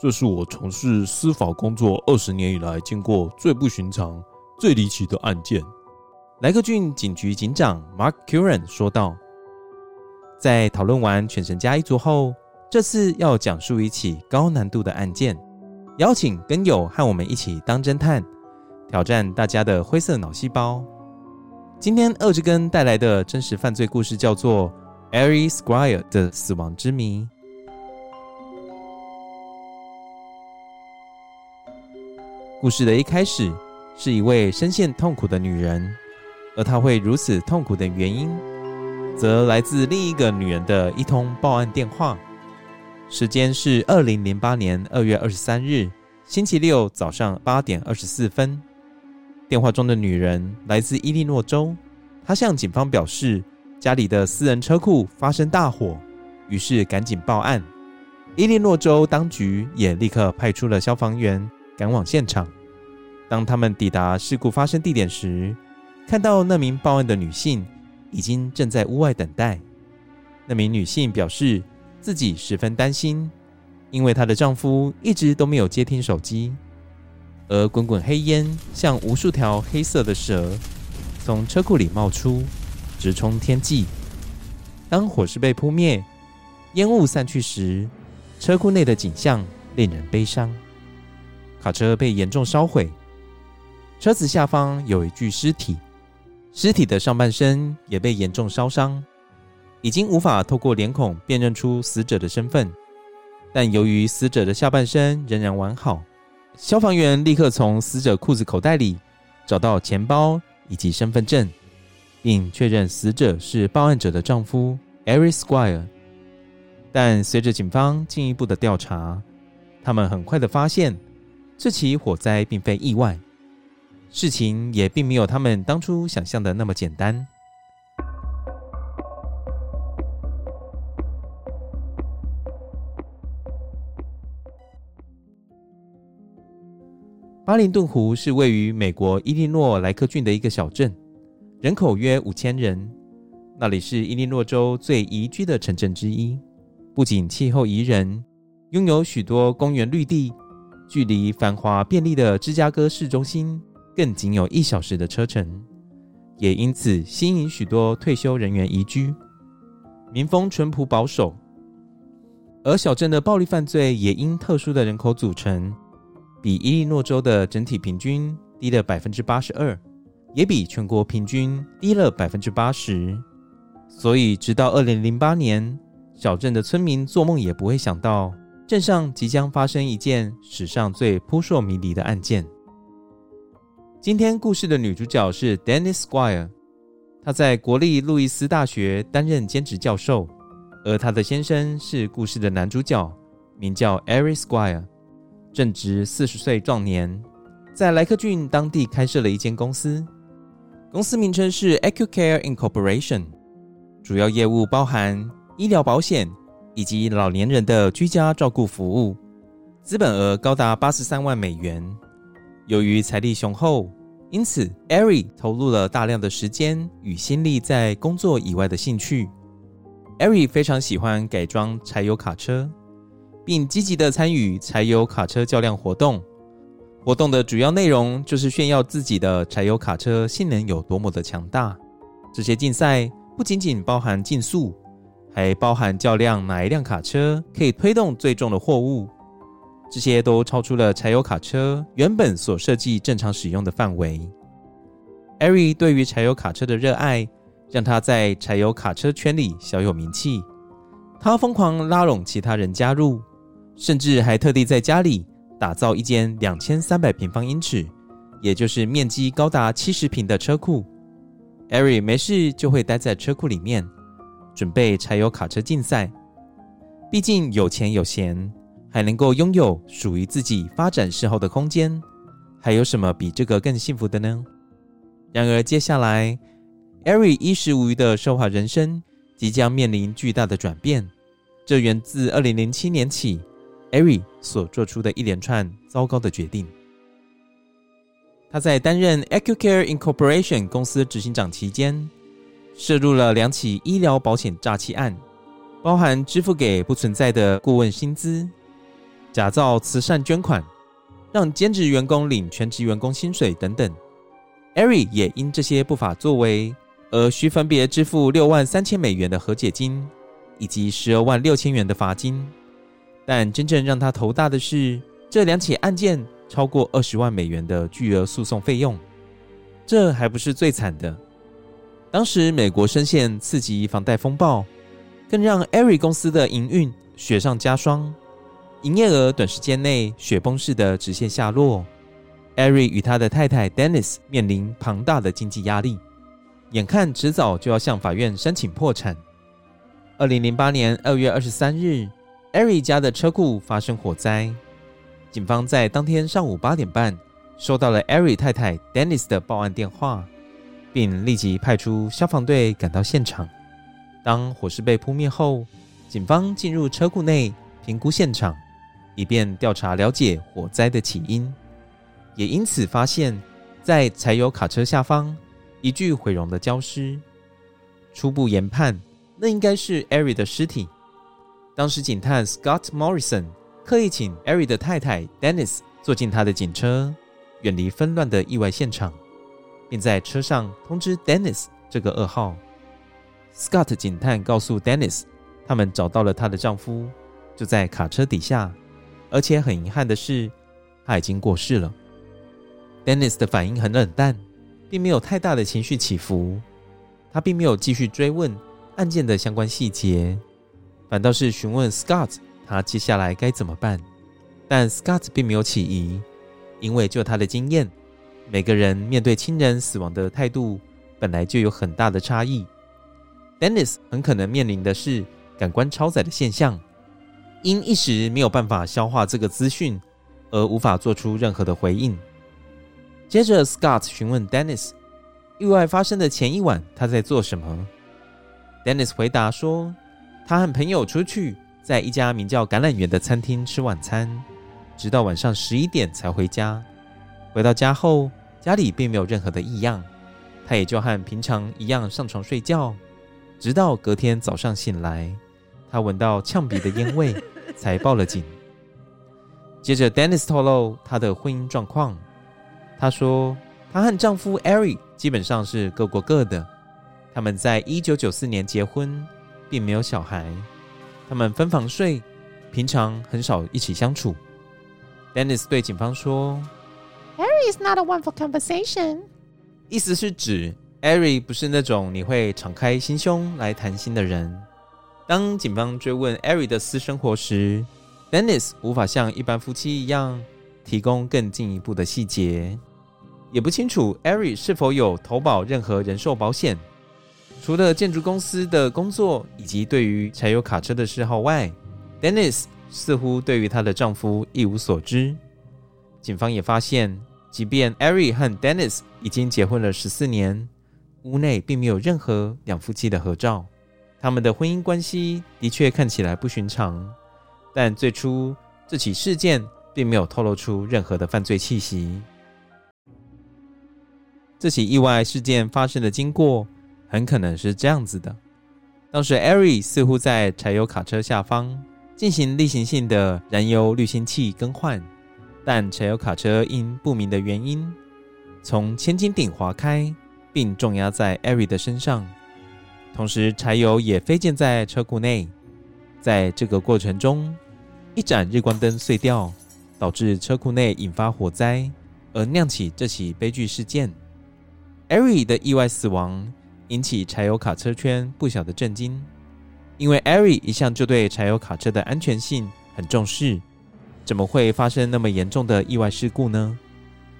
这是我从事司法工作二十年以来见过最不寻常、最离奇的案件。莱克郡警局警长 Mark Curran 说道：“在讨论完犬神家一族后，这次要讲述一起高难度的案件，邀请根友和我们一起当侦探，挑战大家的灰色脑细胞。今天二之根带来的真实犯罪故事叫做 Ari Squire 的死亡之谜。”故事的一开始，是一位深陷痛苦的女人，而她会如此痛苦的原因，则来自另一个女人的一通报案电话。时间是二零零八年二月二十三日星期六早上八点二十四分。电话中的女人来自伊利诺州，她向警方表示家里的私人车库发生大火，于是赶紧报案。伊利诺州当局也立刻派出了消防员。赶往现场。当他们抵达事故发生地点时，看到那名报案的女性已经正在屋外等待。那名女性表示自己十分担心，因为她的丈夫一直都没有接听手机，而滚滚黑烟像无数条黑色的蛇从车库里冒出，直冲天际。当火势被扑灭，烟雾散去时，车库内的景象令人悲伤。卡车被严重烧毁，车子下方有一具尸体，尸体的上半身也被严重烧伤，已经无法透过脸孔辨认出死者的身份。但由于死者的下半身仍然完好，消防员立刻从死者裤子口袋里找到钱包以及身份证，并确认死者是报案者的丈夫 Ari Squire。但随着警方进一步的调查，他们很快的发现。这起火灾并非意外，事情也并没有他们当初想象的那么简单。巴林顿湖是位于美国伊利诺莱克郡的一个小镇，人口约五千人。那里是伊利诺州最宜居的城镇之一，不仅气候宜人，拥有许多公园绿地。距离繁华便利的芝加哥市中心更仅有一小时的车程，也因此吸引许多退休人员移居。民风淳朴保守，而小镇的暴力犯罪也因特殊的人口组成，比伊利诺州的整体平均低了百分之八十二，也比全国平均低了百分之八十。所以，直到二零零八年，小镇的村民做梦也不会想到。镇上即将发生一件史上最扑朔迷离的案件。今天故事的女主角是 Dennis Squire，她在国立路易斯大学担任兼职教授，而她的先生是故事的男主角，名叫 Eric Squire，正值四十岁壮年，在莱克郡当地开设了一间公司，公司名称是 AccuCare Incorporation，主要业务包含医疗保险。以及老年人的居家照顾服务，资本额高达八十三万美元。由于财力雄厚，因此 Ari 投入了大量的时间与心力在工作以外的兴趣。，Ari 非常喜欢改装柴油卡车，并积极地参与柴油卡车较量活动。活动的主要内容就是炫耀自己的柴油卡车性能有多么的强大。这些竞赛不仅仅包含竞速，还包含较量哪一辆卡车可以推动最重的货物。这些都超出了柴油卡车原本所设计正常使用的范围。Ari 对于柴油卡车的热爱，让他在柴油卡车圈里小有名气。他疯狂拉拢其他人加入，甚至还特地在家里。打造一间两千三百平方英尺，也就是面积高达七十平的车库。Ari 没事就会待在车库里面，准备柴油卡车竞赛。毕竟有钱有闲，还能够拥有属于自己发展嗜好的空间，还有什么比这个更幸福的呢？然而，接下来 Ari 衣食无虞的奢华人生即将面临巨大的转变。这源自二零零七年起。Ari 所做出的一连串糟糕的决定。他在担任 AcuCare Incorporation 公司执行长期间，涉入了两起医疗保险诈欺案，包含支付给不存在的顾问薪资、假造慈善捐款、让兼职员工领全职员工薪水等等。Ari 也因这些不法作为而需分别支付六万三千美元的和解金，以及十二万六千元的罚金。但真正让他头大的是，这两起案件超过二十万美元的巨额诉讼费用。这还不是最惨的，当时美国深陷次级房贷风暴，更让 Ari 公司的营运雪上加霜，营业额短时间内雪崩式的直线下落。Ari 与他的太太 Dennis 面临庞大的经济压力，眼看迟早就要向法院申请破产。二零零八年二月二十三日。Ari 家的车库发生火灾，警方在当天上午八点半收到了 Ari 太太 Dennis 的报案电话，并立即派出消防队赶到现场。当火势被扑灭后，警方进入车库内评估现场，以便调查了解火灾的起因。也因此发现，在柴油卡车下方一具毁容的焦尸。初步研判，那应该是 Ari 的尸体。当时警探 Scott Morrison 刻意请 Ari 的太太 Dennis 坐进他的警车，远离纷乱的意外现场，并在车上通知 Dennis 这个噩耗。Scott 警探告诉 Dennis，他们找到了她的丈夫，就在卡车底下，而且很遗憾的是，他已经过世了。Dennis 的反应很冷淡，并没有太大的情绪起伏，他并没有继续追问案件的相关细节。反倒是询问 Scott，他接下来该怎么办？但 Scott 并没有起疑，因为就他的经验，每个人面对亲人死亡的态度本来就有很大的差异。Dennis 很可能面临的是感官超载的现象，因一时没有办法消化这个资讯，而无法做出任何的回应。接着，Scott 询问 Dennis，意外发生的前一晚他在做什么？Dennis 回答说。他和朋友出去，在一家名叫“橄榄园”的餐厅吃晚餐，直到晚上十一点才回家。回到家后，家里并没有任何的异样，他也就和平常一样上床睡觉。直到隔天早上醒来，他闻到呛鼻的烟味，才报了警。接着，Dennis 透露他的婚姻状况。他说，他和丈夫 Eric 基本上是各过各的。他们在一九九四年结婚。并没有小孩，他们分房睡，平常很少一起相处。Dennis 对警方说：“Ari is not a one for conversation。”意思是指 Ari 不是那种你会敞开心胸来谈心的人。当警方追问 Ari 的私生活时，Dennis 无法像一般夫妻一样提供更进一步的细节，也不清楚 Ari 是否有投保任何人寿保险。除了建筑公司的工作以及对于柴油卡车的嗜好外，Dennis 似乎对于她的丈夫一无所知。警方也发现，即便 Ari 和 Dennis 已经结婚了十四年，屋内并没有任何两夫妻的合照。他们的婚姻关系的确看起来不寻常，但最初这起事件并没有透露出任何的犯罪气息。这起意外事件发生的经过。很可能是这样子的当时艾瑞似乎在柴油卡车下方进行例行性的燃油滤芯器更换，但柴油卡车因不明的原因从千斤顶滑开，并重压在艾瑞的身上，同时柴油也飞溅在车库内。在这个过程中，一盏日光灯碎掉，导致车库内引发火灾，而酿起这起悲剧事件。艾瑞的意外死亡引起柴油卡车圈不小的震惊，因为艾瑞一向就对柴油卡车的安全性很重视，怎么会发生那么严重的意外事故呢？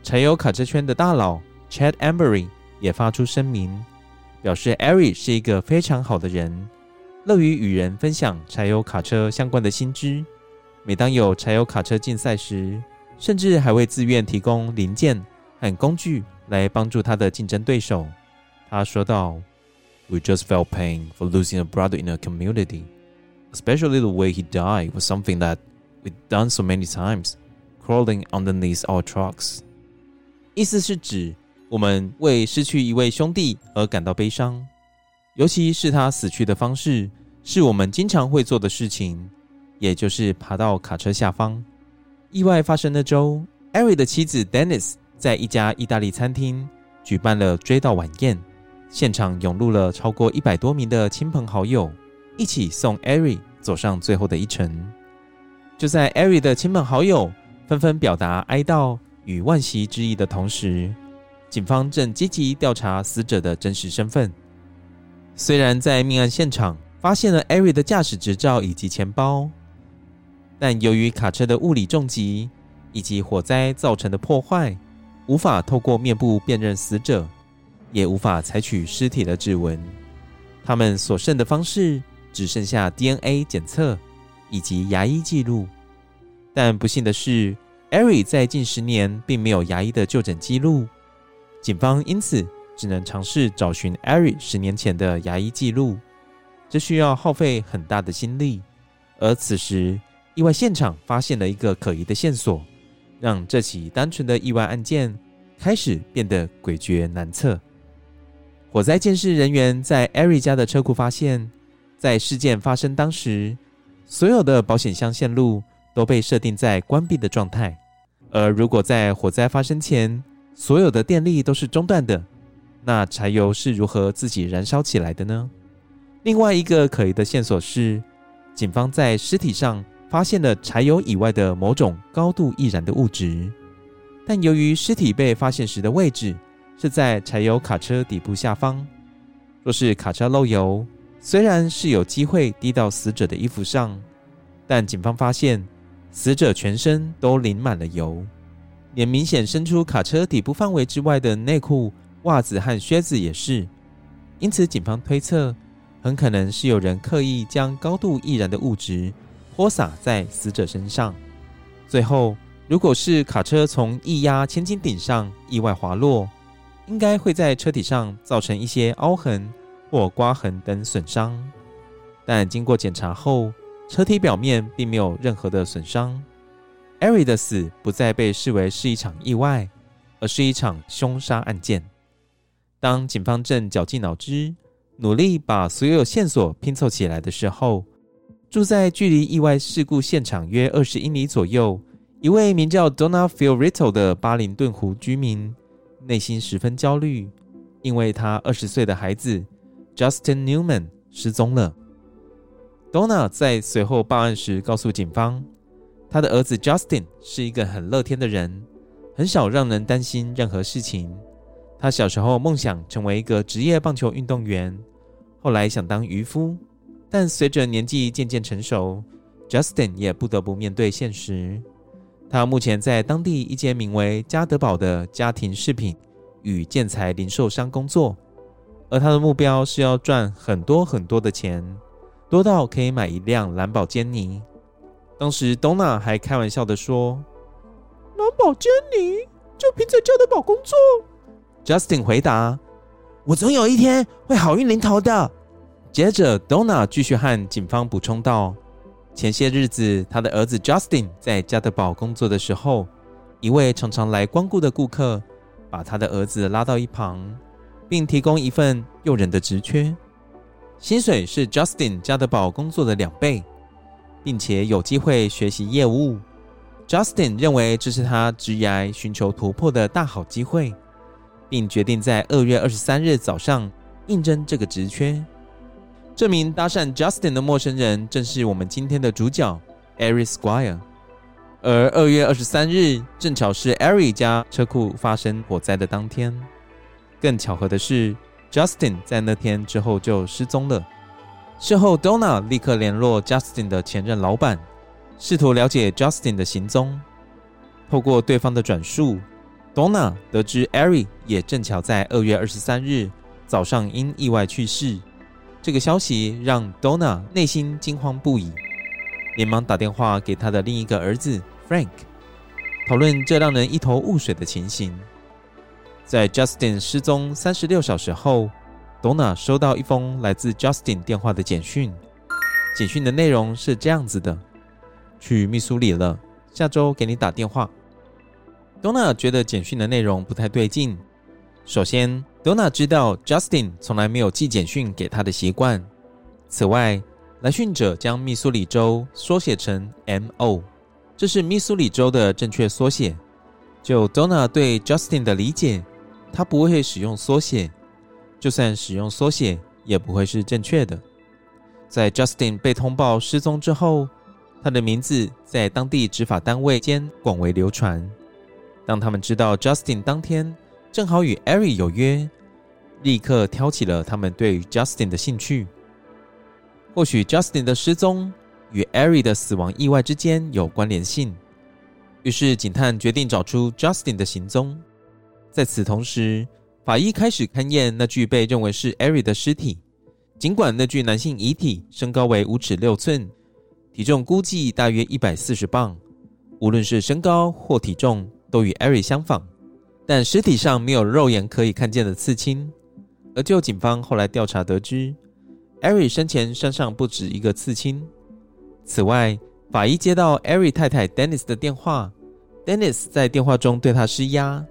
柴油卡车圈的大佬 Chad Embury 也发出声明，表示艾瑞是一个非常好的人，乐于与人分享柴油卡车相关的新知。每当有柴油卡车竞赛时，甚至还会自愿提供零件和工具。来帮助他的竞争对手，他说道：“We just felt pain for losing a brother in a community, especially the way he died was something that we've done so many times, crawling underneath our trucks。”意思是指我们为失去一位兄弟而感到悲伤，尤其是他死去的方式是我们经常会做的事情，也就是爬到卡车下方。意外发生的周，艾瑞的妻子 Dennis。在一家意大利餐厅举办了追悼晚宴，现场涌入了超过一百多名的亲朋好友，一起送艾瑞走上最后的一程。就在艾瑞的亲朋好友纷纷表达哀悼与惋惜之意的同时，警方正积极调查死者的真实身份。虽然在命案现场发现了艾瑞的驾驶执照以及钱包，但由于卡车的物理重击以及火灾造成的破坏，无法透过面部辨认死者，也无法采取尸体的指纹。他们所剩的方式只剩下 DNA 检测以及牙医记录。但不幸的是，艾瑞在近十年并没有牙医的就诊记录，警方因此只能尝试找寻艾瑞十年前的牙医记录，这需要耗费很大的心力。而此时，意外现场发现了一个可疑的线索。让这起单纯的意外案件开始变得诡谲难测。火灾监视人员在艾瑞家的车库发现，在事件发生当时，所有的保险箱线路都被设定在关闭的状态。而如果在火灾发生前，所有的电力都是中断的，那柴油是如何自己燃烧起来的呢？另外一个可疑的线索是，警方在尸体上。发现了柴油以外的某种高度易燃的物质，但由于尸体被发现时的位置是在柴油卡车底部下方，若是卡车漏油，虽然是有机会滴到死者的衣服上，但警方发现死者全身都淋满了油，连明显伸出卡车底部范围之外的内裤、袜子和靴子也是。因此，警方推测很可能是有人刻意将高度易燃的物质。泼洒在死者身上。最后，如果是卡车从液压千斤顶上意外滑落，应该会在车体上造成一些凹痕或刮痕等损伤。但经过检查后，车体表面并没有任何的损伤。艾瑞的死不再被视为是一场意外，而是一场凶杀案件。当警方正绞尽脑汁，努力把所有线索拼凑起来的时候，住在距离意外事故现场约二十英里左右，一位名叫 Donna Fiorito 的巴林顿湖居民，内心十分焦虑，因为他二十岁的孩子 Justin Newman 失踪了。Donna 在随后报案时告诉警方，他的儿子 Justin 是一个很乐天的人，很少让人担心任何事情。他小时候梦想成为一个职业棒球运动员，后来想当渔夫。但随着年纪渐渐成熟，Justin 也不得不面对现实。他目前在当地一间名为加德堡的家庭饰品与建材零售商工作，而他的目标是要赚很多很多的钱，多到可以买一辆蓝宝坚尼。当时 Donna 还开玩笑地说：“蓝宝坚尼就凭在加德堡工作。”Justin 回答：“我总有一天会好运临头的。”接着，Donna 继续和警方补充道：“前些日子，他的儿子 Justin 在加德堡工作的时候，一位常常来光顾的顾客把他的儿子拉到一旁，并提供一份诱人的职缺。薪水是 Justin 加德堡工作的两倍，并且有机会学习业务。Justin 认为这是他职涯寻求突破的大好机会，并决定在二月二十三日早上应征这个职缺。这名搭讪 Justin 的陌生人正是我们今天的主角 Eric Squire。而二月二十三日正巧是 Eric 家车库发生火灾的当天。更巧合的是，Justin 在那天之后就失踪了。事后，Donna 立刻联络 Justin 的前任老板，试图了解 Justin 的行踪。透过对方的转述，Donna 得知 Eri 也正巧在二月二十三日早上因意外去世。这个消息让 Donna 内心惊慌不已，连忙打电话给他的另一个儿子 Frank，讨论这让人一头雾水的情形。在 Justin 失踪三十六小时后，Donna 收到一封来自 Justin 电话的简讯。简讯的内容是这样子的：“去密苏里了，下周给你打电话。” Donna 觉得简讯的内容不太对劲。首先，Donna 知道 Justin 从来没有寄简讯给他的习惯。此外，来讯者将密苏里州缩写成 M.O，这是密苏里州的正确缩写。就 Donna 对 Justin 的理解，他不会使用缩写，就算使用缩写，也不会是正确的。在 Justin 被通报失踪之后，他的名字在当地执法单位间广为流传。当他们知道 Justin 当天正好与 Eri 有约，立刻挑起了他们对于 Justin 的兴趣。或许 Justin 的失踪与 Eri 的死亡意外之间有关联性，于是警探决定找出 Justin 的行踪。在此同时，法医开始勘验那具被认为是 Eric 的尸体。尽管那具男性遗体身高为五尺六寸，体重估计大约一百四十磅，无论是身高或体重都与 Eric 相仿，但尸体上没有肉眼可以看见的刺青。而就警方后来调查得知，Eric 生前身上不止一个刺青。此外，法医接到 Eric 太太 Dennis 的电话，Dennis 在电话中对他施压。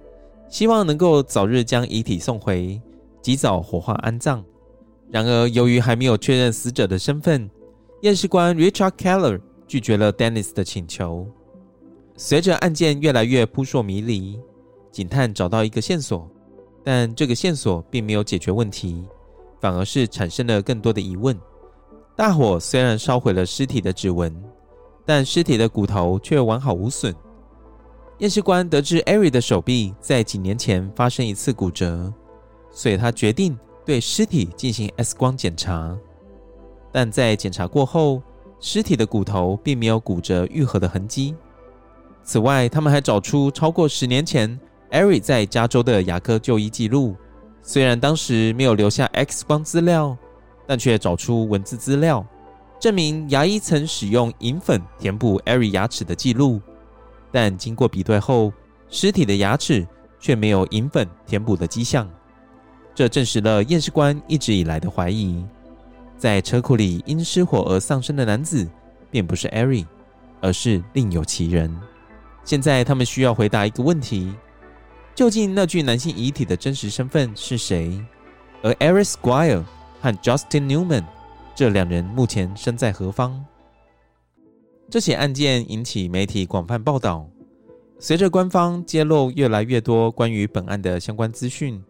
希望能够早日将遗体送回，及早火化安葬。然而，由于还没有确认死者的身份，验尸官 Richard Keller 拒绝了 Dennis 的请求。随着案件越来越扑朔迷离，警探找到一个线索，但这个线索并没有解决问题，反而是产生了更多的疑问。大火虽然烧毁了尸体的指纹，但尸体的骨头却完好无损。验尸官得知 Eric 的手臂在几年前发生一次骨折，所以他决定对尸体进行 X 光检查。但在检查过后，尸体的骨头并没有骨折愈合的痕迹。此外，他们还找出超过十年前 Eric 在加州的牙科就医记录。虽然当时没有留下 X 光资料，但却找出文字资料，证明牙医曾使用银粉填补 Eric 牙齿的记录。但经过比对后，尸体的牙齿却没有银粉填补的迹象，这证实了验尸官一直以来的怀疑：在车库里因失火而丧生的男子，并不是 Eric，而是另有其人。现在他们需要回答一个问题：究竟那具男性遗体的真实身份是谁？而 Eric Squire 和 Justin Newman 这两人目前身在何方？这起案件引起媒体广泛报道。随着官方揭露越来越多关于本案的相关资讯，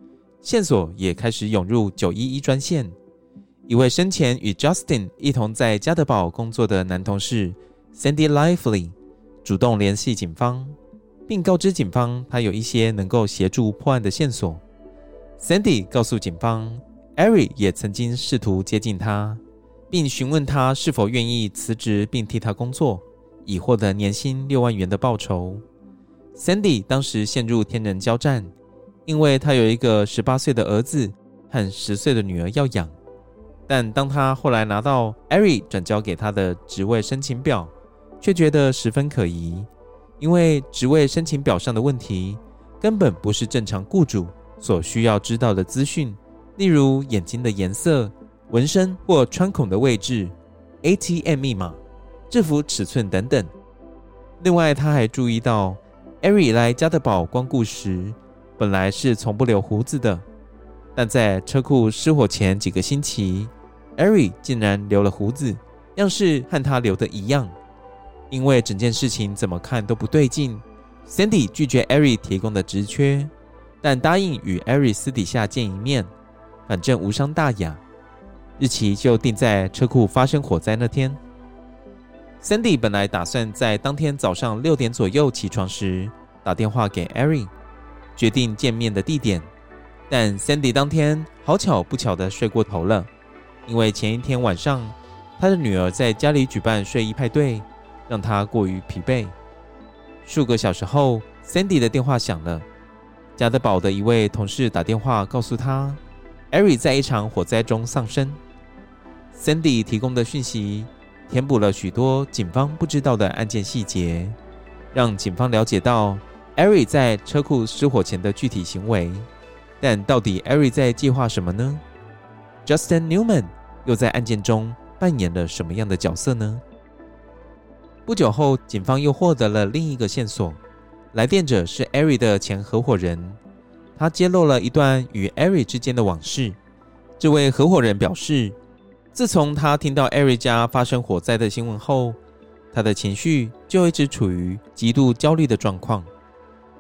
线索也开始涌入九一一专线。一位生前与 Justin 一同在加德堡工作的男同事 Sandy Lively 主动联系警方，并告知警方他有一些能够协助破案的线索。Sandy 告诉警方，Eric 也曾经试图接近他。并询问他是否愿意辞职并替他工作，以获得年薪六万元的报酬。Sandy 当时陷入天人交战，因为他有一个十八岁的儿子和十岁的女儿要养。但当他后来拿到 Eric 转交给他的职位申请表，却觉得十分可疑，因为职位申请表上的问题根本不是正常雇主所需要知道的资讯，例如眼睛的颜色。纹身或穿孔的位置、ATM 密码、制服尺寸等等。另外，他还注意到，Eric 来加德堡光顾时，本来是从不留胡子的，但在车库失火前几个星期，，Ari 竟然留了胡子，样式和他留的一样。因为整件事情怎么看都不对劲，Sandy 拒绝 Ari 提供的职缺，但答应与 Ari 私底下见一面，反正无伤大雅。日期就定在车库发生火灾那天。Sandy 本来打算在当天早上六点左右起床时打电话给 Ari，决定见面的地点。但 Sandy 当天好巧不巧的睡过头了，因为前一天晚上他的女儿在家里举办睡衣派对，让他过于疲惫。数个小时后，Sandy 的电话响了，家得宝的一位同事打电话告诉他，Erin 在一场火灾中丧生。Sandy 提供的讯息。填补了许多警方不知道的案件细节，让警方了解到 Ari 在车库失火前的具体行为。但到底 Ari 在计划什么呢？Justin Newman 又在案件中扮演了什么样的角色呢？不久后，警方又获得了另一个线索，来电者是 Ari 的前合伙人，他揭露了一段与 Ari 之间的往事。这位合伙人表示。自从他听到艾瑞家发生火灾的新闻后，他的情绪就一直处于极度焦虑的状况，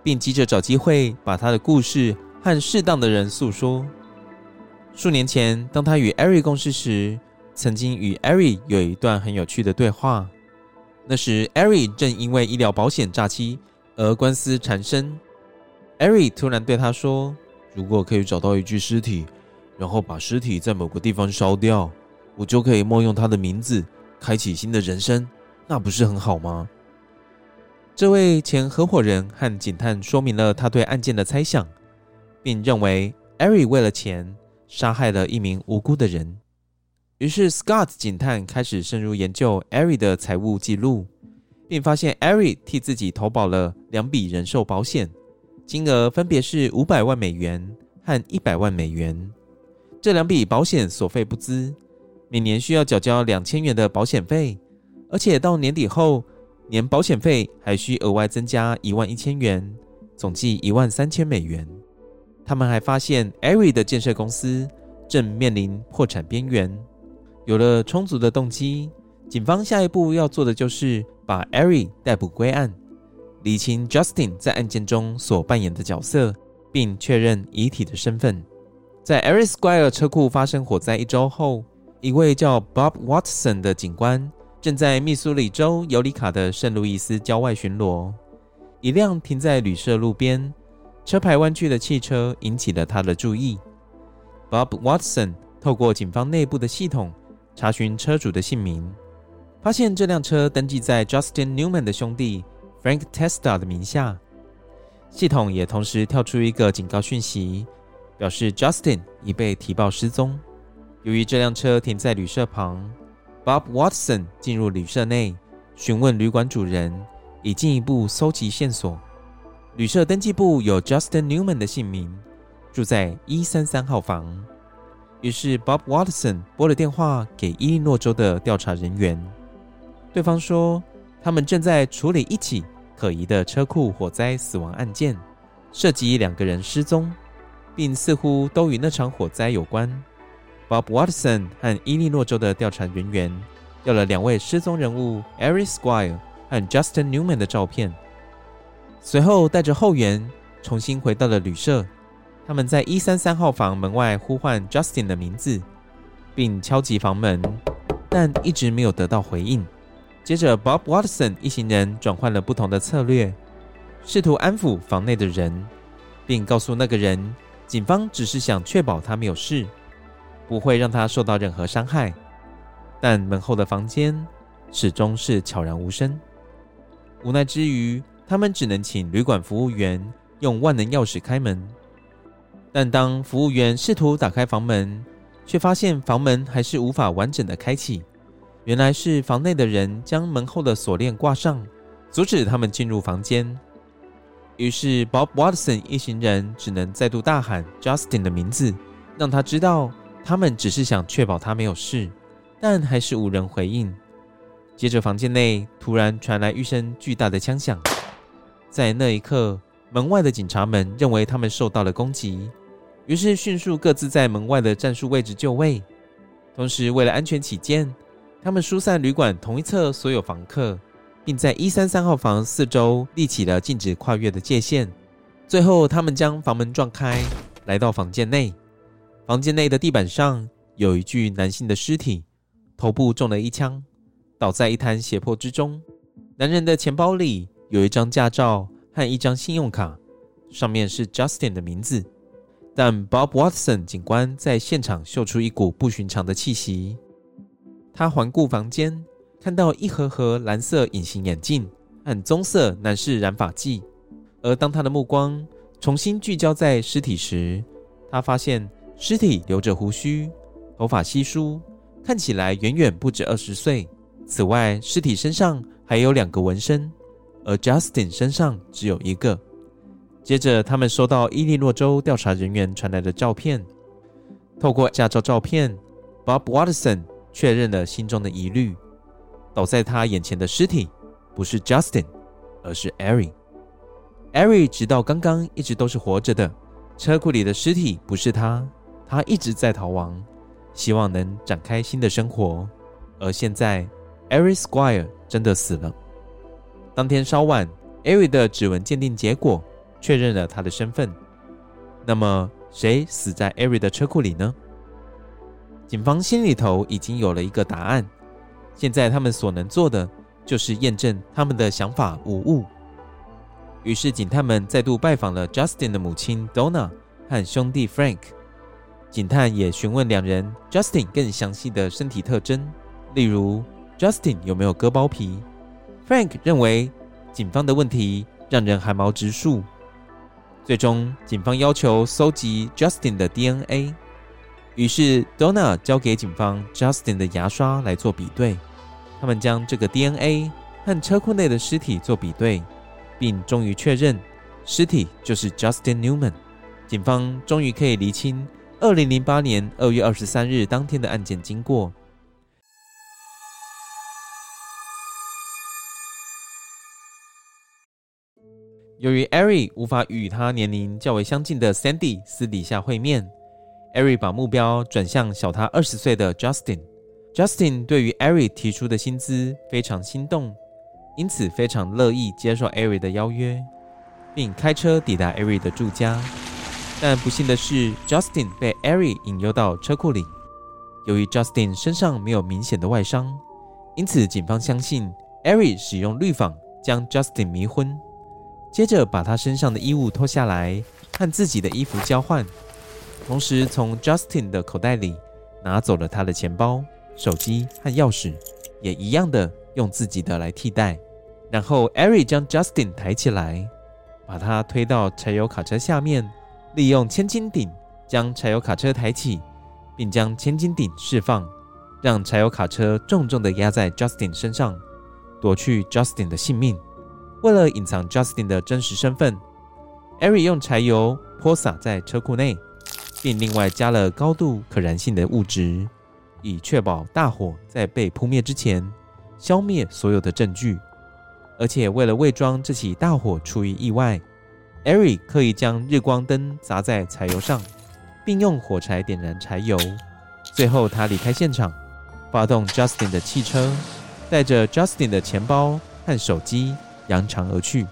并急着找机会把他的故事和适当的人诉说。数年前，当他与 Ari 共事时，曾经与 Ari 有一段很有趣的对话。那时，Ari 正因为医疗保险诈欺而官司缠身。艾瑞突然对他说：“如果可以找到一具尸体，然后把尸体在某个地方烧掉。”我就可以冒用他的名字，开启新的人生，那不是很好吗？这位前合伙人和警探说明了他对案件的猜想，并认为艾瑞为了钱杀害了一名无辜的人。于是 Scott 警探开始深入研究艾瑞的财务记录，并发现艾瑞替自己投保了两笔人寿保险，金额分别是五百万美元和一百万美元。这两笔保险所费不貲。每年需要缴交两千元的保险费，而且到年底后，年保险费还需额外增加一万一千元，总计一万三千美元。他们还发现，Ari 的建设公司正面临破产边缘。有了充足的动机，警方下一步要做的就是把 Ari 逮捕归案，理清 Justin 在案件中所扮演的角色，并确认遗体的身份。在 Ari Squire 车库发生火灾一周后。一位叫 Bob Watson 的警官正在密苏里州尤里卡的圣路易斯郊外巡逻。一辆停在旅社路边、车牌弯曲的汽车引起了他的注意。Bob Watson 透过警方内部的系统查询车主的姓名，发现这辆车登记在 Justin Newman 的兄弟 Frank Testa 的名下。系统也同时跳出一个警告讯息，表示 Justin 已被提报失踪。由于这辆车停在旅社旁，Bob Watson 进入旅社内询问旅馆主人，以进一步搜集线索。旅社登记簿有 Justin Newman 的姓名，住在一三三号房。于是 Bob Watson 拨了电话给伊利诺州的调查人员，对方说他们正在处理一起可疑的车库火灾死亡案件，涉及两个人失踪，并似乎都与那场火灾有关。Bob Watson 和伊利诺州的调查人员要了两位失踪人物 Ari Squire 和 Justin Newman 的照片，随后带着后援重新回到了旅社。他们在一三三号房门外呼唤 Justin 的名字，并敲击房门，但一直没有得到回应。接着，Bob Watson 一行人转换了不同的策略，试图安抚房内的人，并告诉那个人，警方只是想确保他没有事。不会让他受到任何伤害，但门后的房间始终是悄然无声。无奈之余，他们只能请旅馆服务员用万能钥匙开门。但当服务员试图打开房门，却发现房门还是无法完整的开启。原来是房内的人将门后的锁链挂上，阻止他们进入房间。于是，Bob Watson 一行人只能再度大喊 Justin 的名字，让他知道。他们只是想确保他没有事，但还是无人回应。接着，房间内突然传来一声巨大的枪响。在那一刻，门外的警察们认为他们受到了攻击，于是迅速各自在门外的战术位置就位。同时，为了安全起见，他们疏散旅馆同一侧所有房客，并在一三三号房四周立起了禁止跨越的界限。最后，他们将房门撞开，来到房间内。房间内的地板上有一具男性的尸体，头部中了一枪，倒在一滩血泊之中。男人的钱包里有一张驾照和一张信用卡，上面是 Justin 的名字。但 Bob Watson 警官在现场嗅出一股不寻常的气息。他环顾房间，看到一盒盒蓝色隐形眼镜和棕色男士染发剂。而当他的目光重新聚焦在尸体时，他发现尸体留着胡须，头发稀疏，看起来远远不止二十岁。此外，尸体身上还有两个纹身，而 Justin 身上只有一个。接着，他们收到伊利诺州调查人员传来的照片。透过驾照照片，Bob Watson 确认了心中的疑虑：倒在他眼前的尸体不是 Justin，而是 Ari。Ari 直到刚刚一直都是活着的。车库里的尸体不是他，他一直在逃亡，希望能展开新的生活。而现在，Ari Squire 真的死了。当天稍晚，Ari 的指纹鉴定结果。确认了他的身份，那么谁死在艾瑞的车库里呢？警方心里头已经有了一个答案，现在他们所能做的就是验证他们的想法无误。于是警探们再度拜访了 Justin 的母亲 Donna 和兄弟 Frank，警探也询问两人 Justin 更详细的身体特征，例如 Justin 有没有割包皮。Frank 认为警方的问题让人寒毛直竖。最终，警方要求搜集 Justin 的 DNA，于是 Donna 交给警方 Justin 的牙刷来做比对。他们将这个 DNA 和车库内的尸体做比对，并终于确认尸体就是 Justin Newman。警方终于可以厘清2008年2月23日当天的案件经过。由于 Ari 无法与他年龄较为相近的 Sandy 私底下会面，Ari 把目标转向小他二十岁的 Justin。Justin 对于 Ari 提出的薪资非常心动，因此非常乐意接受 Ari 的邀约，并开车抵达 Ari 的住家。但不幸的是，Justin 被 Ari 引诱到车库里。由于 Justin 身上没有明显的外伤，因此警方相信 Ari 使用氯仿将 Justin 迷昏。接着把他身上的衣物脱下来，和自己的衣服交换，同时从 Justin 的口袋里拿走了他的钱包、手机和钥匙，也一样的用自己的来替代。然后 Ari 将 Justin 抬起来，把他推到柴油卡车下面，利用千斤顶将柴油卡车抬起，并将千斤顶释放，让柴油卡车重重的压在 Justin 身上，夺去 Justin 的性命。为了隐藏 Justin 的真实身份，Eri 用柴油泼洒在车库内，并另外加了高度可燃性的物质，以确保大火在被扑灭之前消灭所有的证据。而且为了伪装这起大火出于意外，Ari 刻意将日光灯砸在柴油上，并用火柴点燃柴油。最后，他离开现场，发动 Justin 的汽车，带着 Justin 的钱包和手机。扬长而去。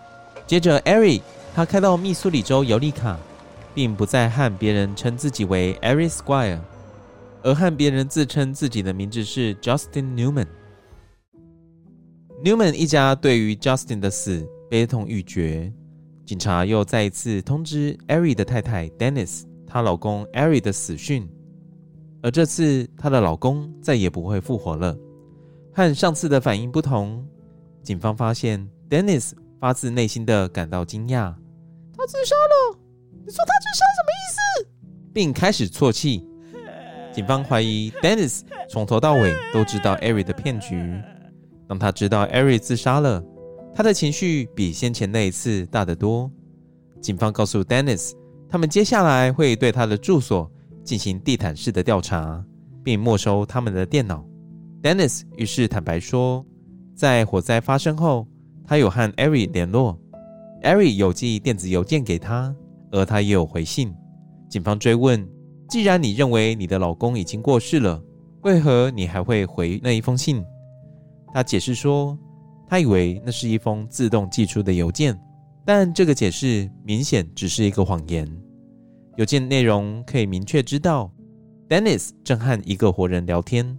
接着，Ari 他开到密苏里州尤里卡，并不再和别人称自己为 Ari Squire，而和别人自称自己的名字是 Justin Newman。Newman 一家对于 Justin 的死悲痛欲绝，警察又再一次通知 Ari 的太太 Dennis，她老公 Ari 的死讯，而这次她的老公再也不会复活了。和上次的反应不同，警方发现。Dennis 发自内心的感到惊讶，他自杀了？你说他自杀什么意思？并开始啜泣。警方怀疑 Dennis 从头到尾都知道 Ari 的骗局。当他知道 Ari 自杀了，他的情绪比先前那一次大得多。警方告诉 Dennis，他们接下来会对他的住所进行地毯式的调查，并没收他们的电脑。Dennis 于是坦白说，在火灾发生后。他有和 Ari 联络，Ari 有寄电子邮件给他，而他也有回信。警方追问：“既然你认为你的老公已经过世了，为何你还会回那一封信？”他解释说，他以为那是一封自动寄出的邮件，但这个解释明显只是一个谎言。邮件内容可以明确知道，Dennis 正和一个活人聊天，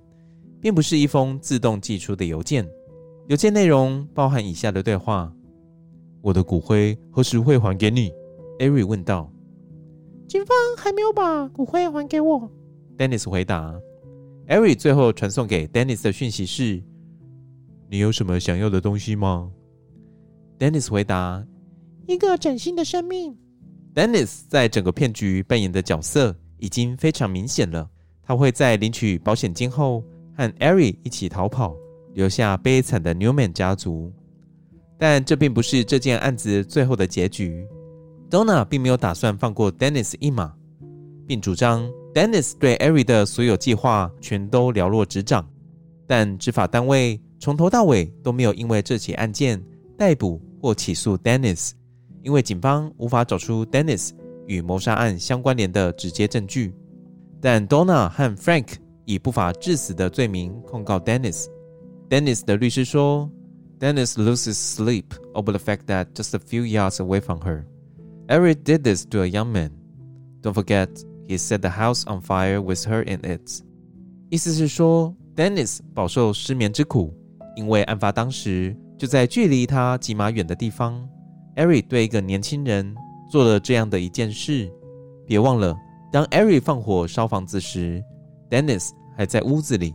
并不是一封自动寄出的邮件。邮件内容包含以下的对话：“我的骨灰何时会还给你？”艾瑞问道。“警方还没有把骨灰还给我。”Dennis 回答。艾瑞最后传送给 Dennis 的讯息是。你有什么想要的东西吗？Dennis 回答：“一个崭新的生命。” Dennis 在整个骗局扮演的角色已经非常明显了。他会在领取保险金后和 Ari 一起逃跑，留下悲惨的 Newman 家族。但这并不是这件案子最后的结局。Donna 并没有打算放过 Dennis 一马，并主张 Dennis 对 Ari 的所有计划全都了若指掌。但执法单位。从头到尾都没有因为这起案件逮捕或起诉 Dennis，因为警方无法找出 Dennis 与谋杀案相关联的直接证据。但 Donna 和 Frank 以不法致死的罪名控告 Dennis。Dennis 的律师说，Dennis loses sleep over the fact that just a few yards away from her, Eric did this to a young man. Don't forget, he set the house on fire with her in it. 意思是说，Dennis 饱受失眠之苦。 因为案发当时就在距离他几码远的地方，艾瑞对一个年轻人做了这样的一件事。别忘了，当艾瑞放火烧房子时，Dennis 还在屋子里。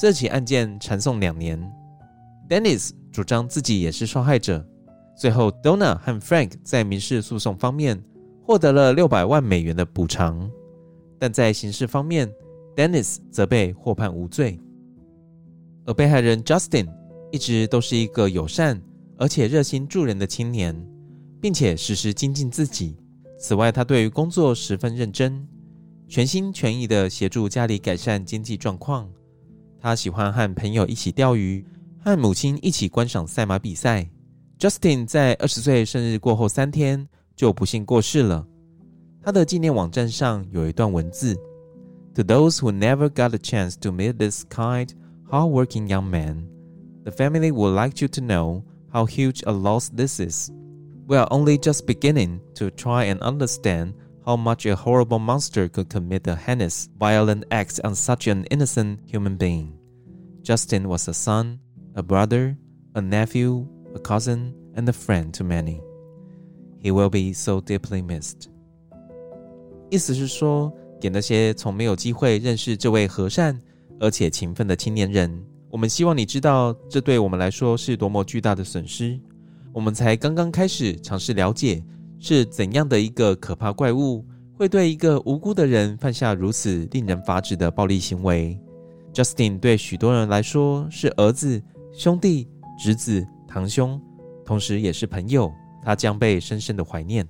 这起案件缠讼两年，Dennis 主张自己也是受害者。最后，Donna 和 Frank 在民事诉讼方面获得了六百万美元的补偿，但在刑事方面，Dennis 则被获判无罪。而被害人 Justin 一直都是一个友善而且热心助人的青年，并且时时精进自己。此外，他对于工作十分认真，全心全意地协助家里改善经济状况。他喜欢和朋友一起钓鱼，和母亲一起观赏赛马比赛。Justin 在二十岁生日过后三天就不幸过世了。他的纪念网站上有一段文字：To those who never got a chance to meet this kind Hardworking young man, the family would like you to know how huge a loss this is. We are only just beginning to try and understand how much a horrible monster could commit a heinous, violent act on such an innocent human being. Justin was a son, a brother, a nephew, a cousin, and a friend to many. He will be so deeply missed. 意思是说，给那些从没有机会认识这位和善。 而且勤奋的青年人，我们希望你知道，这对我们来说是多么巨大的损失。我们才刚刚开始尝试了解，是怎样的一个可怕怪物会对一个无辜的人犯下如此令人发指的暴力行为。Justin 对许多人来说是儿子、兄弟、侄子、堂兄，同时也是朋友。他将被深深的怀念。